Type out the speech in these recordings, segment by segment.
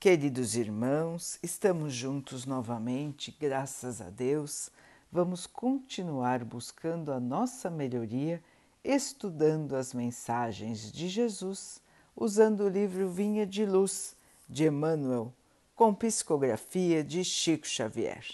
Queridos irmãos, estamos juntos novamente, graças a Deus. Vamos continuar buscando a nossa melhoria, estudando as mensagens de Jesus, usando o livro Vinha de Luz, de Emmanuel, com psicografia de Chico Xavier.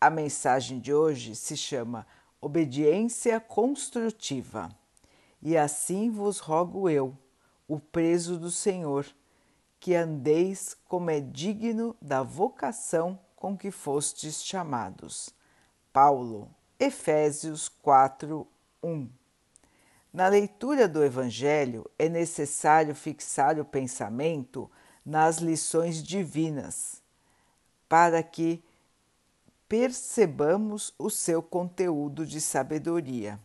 A mensagem de hoje se chama Obediência Construtiva. E assim vos rogo eu, o preso do Senhor que andeis como é digno da vocação com que fostes chamados. Paulo, Efésios 4, 1. Na leitura do Evangelho é necessário fixar o pensamento nas lições divinas, para que percebamos o seu conteúdo de sabedoria.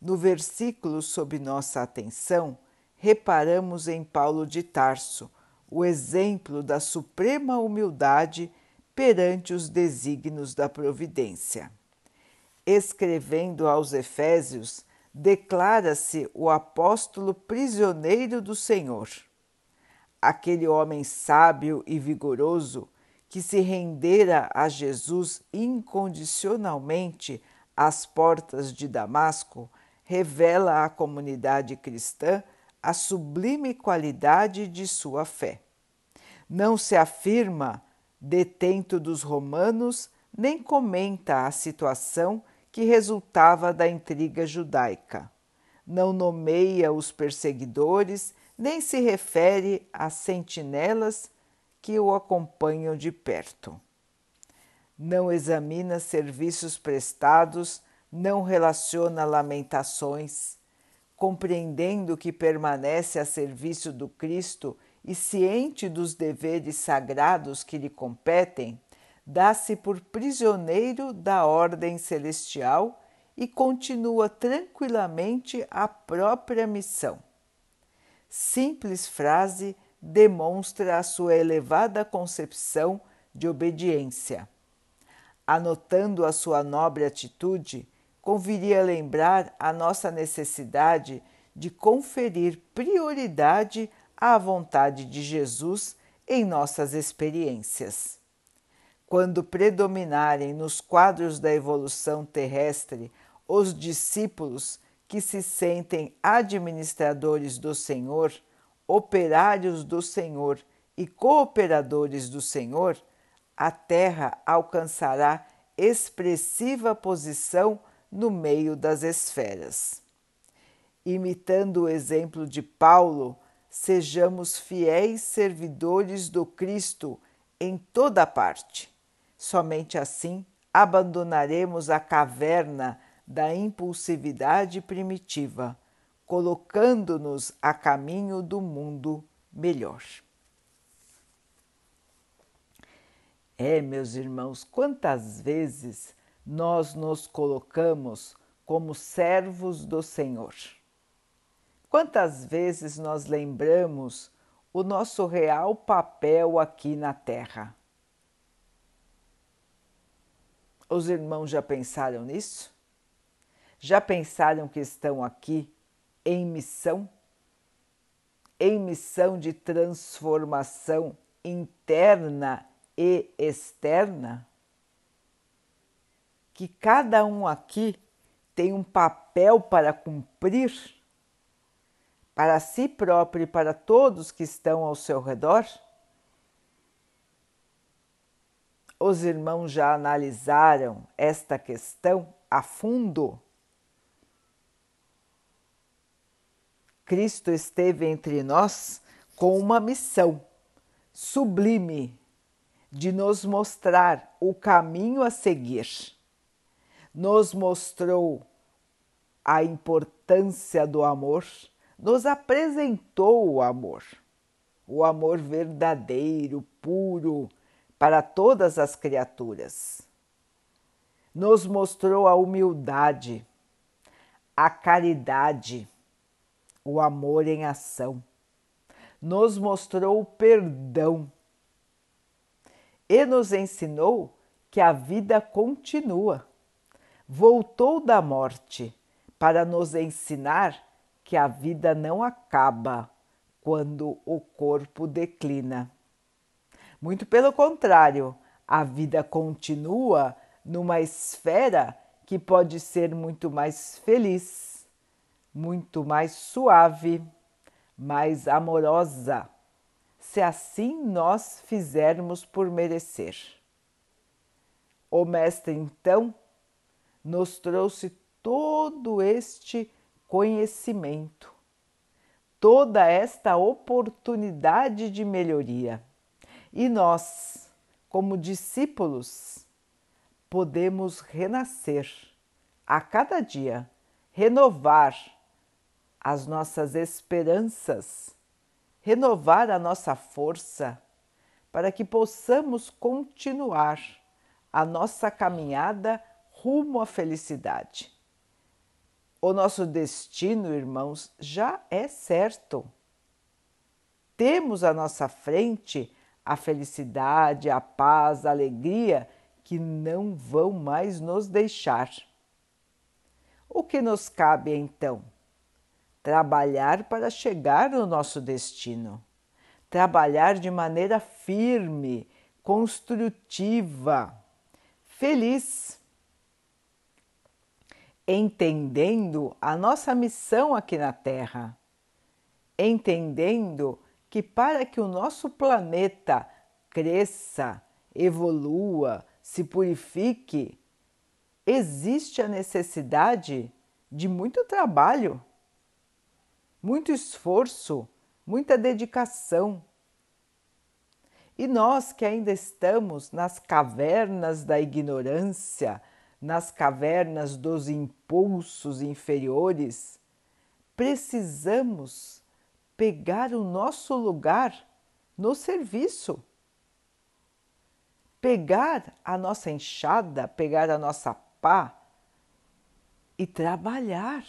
No versículo sob nossa atenção, reparamos em Paulo de Tarso, o exemplo da suprema humildade perante os desígnios da providência. Escrevendo aos Efésios, declara-se o apóstolo prisioneiro do Senhor. Aquele homem sábio e vigoroso que se rendera a Jesus incondicionalmente às portas de Damasco revela à comunidade cristã a sublime qualidade de sua fé. Não se afirma detento dos romanos, nem comenta a situação que resultava da intriga judaica. Não nomeia os perseguidores, nem se refere às sentinelas que o acompanham de perto. Não examina serviços prestados, não relaciona lamentações, compreendendo que permanece a serviço do Cristo e ciente dos deveres sagrados que lhe competem, dá-se por prisioneiro da ordem celestial e continua tranquilamente a própria missão. Simples frase demonstra a sua elevada concepção de obediência. Anotando a sua nobre atitude, conviria lembrar a nossa necessidade de conferir prioridade à vontade de Jesus em nossas experiências. Quando predominarem nos quadros da evolução terrestre os discípulos que se sentem administradores do Senhor, operários do Senhor e cooperadores do Senhor, a Terra alcançará expressiva posição no meio das esferas. Imitando o exemplo de Paulo, sejamos fiéis servidores do Cristo em toda parte. Somente assim abandonaremos a caverna da impulsividade primitiva, colocando-nos a caminho do mundo melhor. É, meus irmãos, quantas vezes nós nos colocamos como servos do Senhor. Quantas vezes nós lembramos o nosso real papel aqui na Terra? Os irmãos já pensaram nisso? Já pensaram que estão aqui em missão? Em missão de transformação interna e externa? que cada um aqui tem um papel para cumprir para si próprio e para todos que estão ao seu redor? Os irmãos já analisaram esta questão a fundo? Cristo esteve entre nós com uma missão sublime de nos mostrar o caminho a seguir nos mostrou a importância do amor, nos apresentou o amor, o amor verdadeiro, puro, para todas as criaturas. Nos mostrou a humildade, a caridade, o amor em ação. Nos mostrou o perdão e nos ensinou que a vida continua voltou da morte para nos ensinar que a vida não acaba quando o corpo declina. Muito pelo contrário, a vida continua numa esfera que pode ser muito mais feliz, muito mais suave, mais amorosa, se assim nós fizermos por merecer. O Mestre, então, nos trouxe todo este conhecimento, toda esta oportunidade de melhoria. E nós, como discípulos, podemos renascer a cada dia, renovar as nossas esperanças, renovar a nossa força para que possamos continuar a nossa caminhada rumo à felicidade. O nosso destino, irmãos, já é certo. Temos à nossa frente a felicidade, a paz, a alegria que não vão mais nos deixar. O que nos cabe então? Trabalhar para chegar no nosso destino. Trabalhar de maneira firme, construtiva, feliz entendendo a nossa missão aqui na Terra, entendendo que para que o nosso planeta cresça, evolua, se purifique, existe a necessidade de muito trabalho, muito esforço, muita dedicação. E nós que ainda estamos nas cavernas da ignorância, nas cavernas dos impulsos inferiores, precisamos pegar o nosso lugar no serviço. Pegar a nossa enxada, pegar a nossa pá e trabalhar,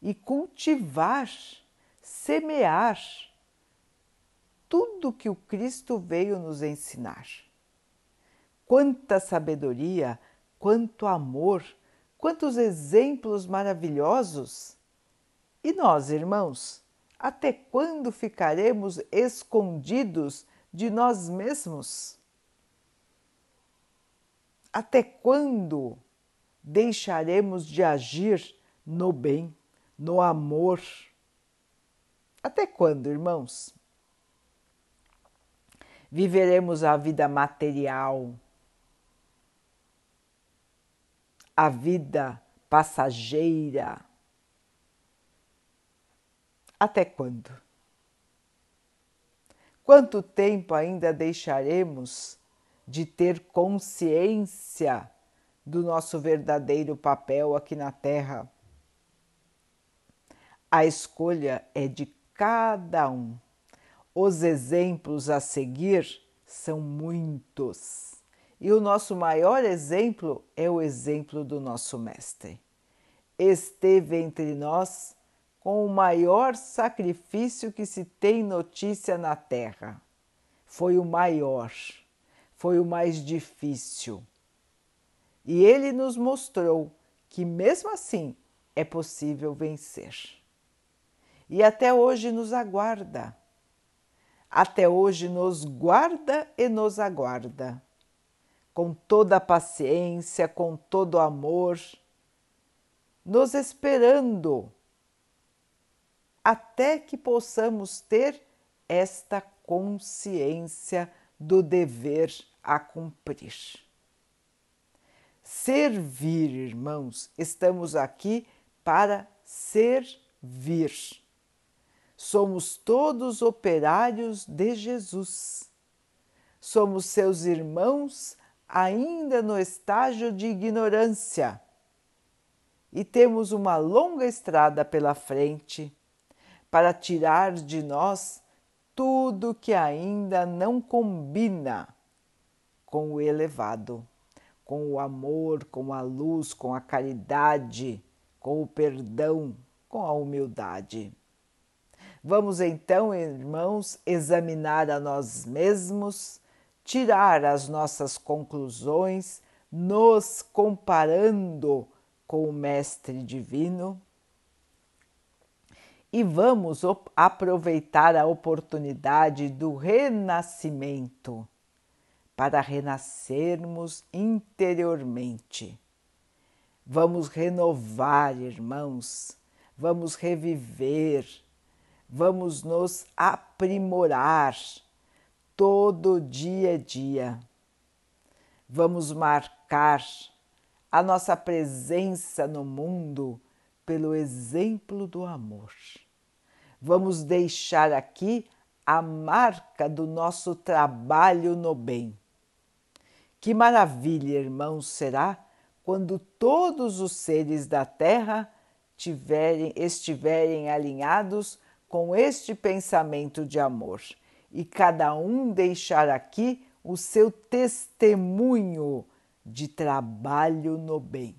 e cultivar, semear tudo que o Cristo veio nos ensinar quanta sabedoria, quanto amor, quantos exemplos maravilhosos! E nós, irmãos, até quando ficaremos escondidos de nós mesmos? Até quando deixaremos de agir no bem, no amor? Até quando, irmãos? Viveremos a vida material, a vida passageira. Até quando? Quanto tempo ainda deixaremos de ter consciência do nosso verdadeiro papel aqui na Terra? A escolha é de cada um. Os exemplos a seguir são muitos. E o nosso maior exemplo é o exemplo do nosso Mestre. Esteve entre nós com o maior sacrifício que se tem notícia na terra. Foi o maior, foi o mais difícil. E ele nos mostrou que, mesmo assim, é possível vencer. E até hoje nos aguarda. Até hoje nos guarda e nos aguarda com toda a paciência, com todo o amor, nos esperando até que possamos ter esta consciência do dever a cumprir. Servir, irmãos, estamos aqui para servir. Somos todos operários de Jesus. Somos seus irmãos ainda no estágio de ignorância e temos uma longa estrada pela frente para tirar de nós tudo que ainda não combina com o elevado, com o amor, com a luz, com a caridade, com o perdão, com a humildade. Vamos então, irmãos, examinar a nós mesmos tirar as nossas conclusões, nos comparando com o Mestre Divino. E vamos aproveitar a oportunidade do renascimento para renascermos interiormente. Vamos renovar, irmãos, vamos reviver, vamos nos aprimorar todo dia a dia. Vamos marcar a nossa presença no mundo pelo exemplo do amor. Vamos deixar aqui a marca do nosso trabalho no bem. Que maravilha, irmãos, será quando todos os seres da Terra tiverem, estiverem alinhados com este pensamento de amor e cada um deixar aqui o seu testemunho de trabalho no bem.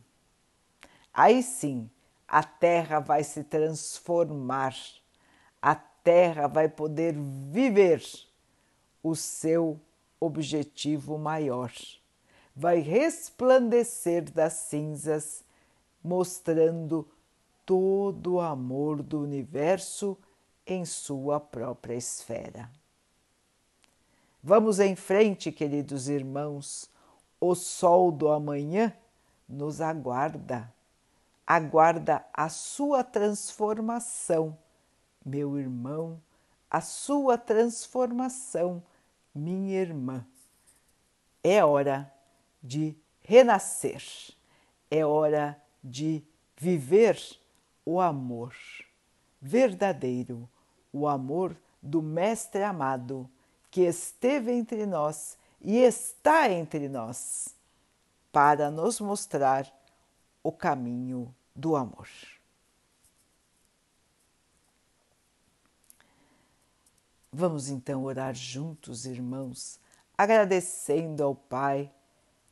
Aí sim, a terra vai se transformar, a terra vai poder viver o seu objetivo maior, vai resplandecer das cinzas, mostrando todo o amor do universo em sua própria esfera. Vamos em frente, queridos irmãos, o sol do amanhã nos aguarda, aguarda a sua transformação, meu irmão, a sua transformação, minha irmã. É hora de renascer, é hora de viver o amor. Verdadeiro, o amor do Mestre amado que esteve entre nós e está entre nós para nos mostrar o caminho do amor. Vamos então orar juntos, irmãos, agradecendo ao Pai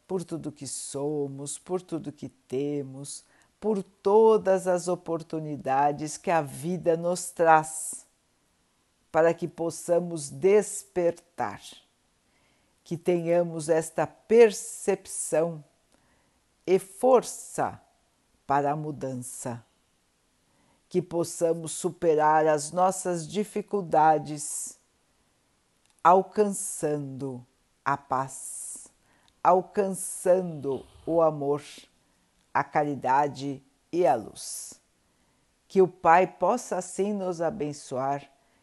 por tudo que somos, por tudo que temos, por todas as oportunidades que a vida nos traz para que possamos despertar, que tenhamos esta percepção e força para a mudança, que possamos superar as nossas dificuldades, alcançando a paz, alcançando o amor, a caridade e a luz. Que o Pai possa assim nos abençoar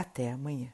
Até amanhã.